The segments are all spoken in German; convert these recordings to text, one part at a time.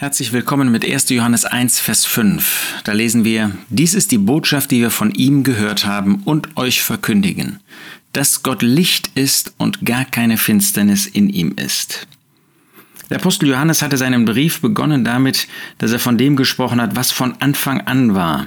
Herzlich willkommen mit 1. Johannes 1, Vers 5. Da lesen wir, dies ist die Botschaft, die wir von ihm gehört haben und euch verkündigen, dass Gott Licht ist und gar keine Finsternis in ihm ist. Der Apostel Johannes hatte seinen Brief begonnen damit, dass er von dem gesprochen hat, was von Anfang an war,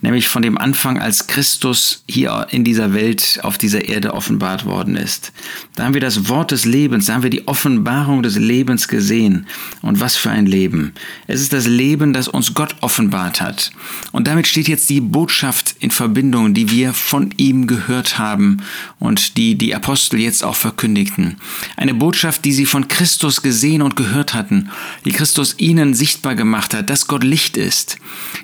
nämlich von dem Anfang, als Christus hier in dieser Welt, auf dieser Erde offenbart worden ist. Da haben wir das Wort des Lebens, da haben wir die Offenbarung des Lebens gesehen. Und was für ein Leben. Es ist das Leben, das uns Gott offenbart hat. Und damit steht jetzt die Botschaft in Verbindung, die wir von ihm gehört haben und die die Apostel jetzt auch verkündigten. Eine Botschaft, die sie von Christus gesehen und gehört hatten, die Christus ihnen sichtbar gemacht hat, dass Gott Licht ist.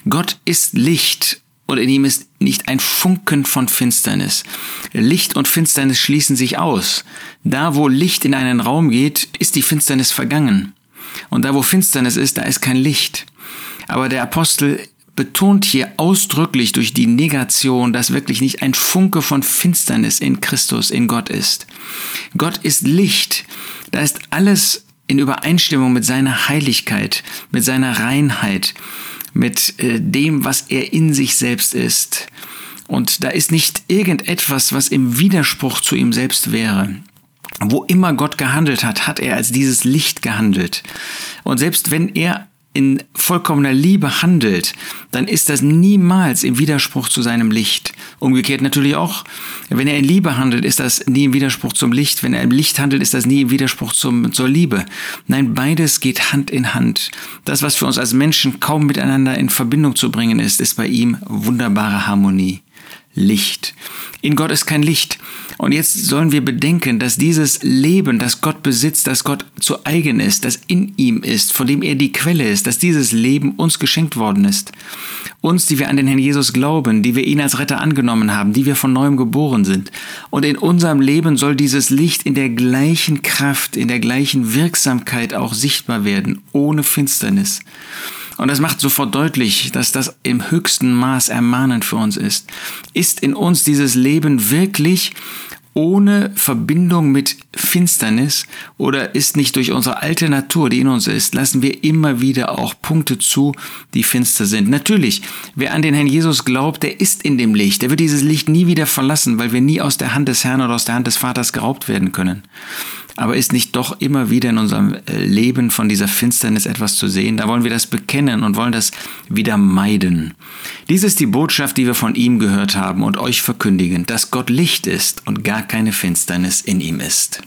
Gott ist Licht und in ihm ist nicht ein Funken von Finsternis. Licht und Finsternis schließen sich aus. Da, wo Licht in einen Raum geht, ist die Finsternis vergangen. Und da, wo Finsternis ist, da ist kein Licht. Aber der Apostel betont hier ausdrücklich durch die Negation, dass wirklich nicht ein Funke von Finsternis in Christus, in Gott ist. Gott ist Licht. Da ist alles in Übereinstimmung mit seiner Heiligkeit, mit seiner Reinheit, mit äh, dem, was er in sich selbst ist. Und da ist nicht irgendetwas, was im Widerspruch zu ihm selbst wäre. Wo immer Gott gehandelt hat, hat er als dieses Licht gehandelt. Und selbst wenn er in vollkommener Liebe handelt, dann ist das niemals im Widerspruch zu seinem Licht. Umgekehrt natürlich auch, wenn er in Liebe handelt, ist das nie im Widerspruch zum Licht. Wenn er im Licht handelt, ist das nie im Widerspruch zum, zur Liebe. Nein, beides geht Hand in Hand. Das, was für uns als Menschen kaum miteinander in Verbindung zu bringen ist, ist bei ihm wunderbare Harmonie. Licht. In Gott ist kein Licht. Und jetzt sollen wir bedenken, dass dieses Leben, das Gott besitzt, das Gott zu eigen ist, das in ihm ist, von dem er die Quelle ist, dass dieses Leben uns geschenkt worden ist. Uns, die wir an den Herrn Jesus glauben, die wir ihn als Retter angenommen haben, die wir von neuem geboren sind. Und in unserem Leben soll dieses Licht in der gleichen Kraft, in der gleichen Wirksamkeit auch sichtbar werden, ohne Finsternis. Und das macht sofort deutlich, dass das im höchsten Maß ermahnend für uns ist. Ist in uns dieses Leben wirklich ohne Verbindung mit Finsternis oder ist nicht durch unsere alte Natur, die in uns ist, lassen wir immer wieder auch Punkte zu, die finster sind. Natürlich, wer an den Herrn Jesus glaubt, der ist in dem Licht. Der wird dieses Licht nie wieder verlassen, weil wir nie aus der Hand des Herrn oder aus der Hand des Vaters geraubt werden können. Aber ist nicht doch immer wieder in unserem äh, Leben von dieser Finsternis etwas zu sehen? Da wollen wir das bekennen und wollen das wieder meiden. Dies ist die Botschaft, die wir von ihm gehört haben und euch verkündigen, dass Gott Licht ist und gar keine Finsternis in ihm ist.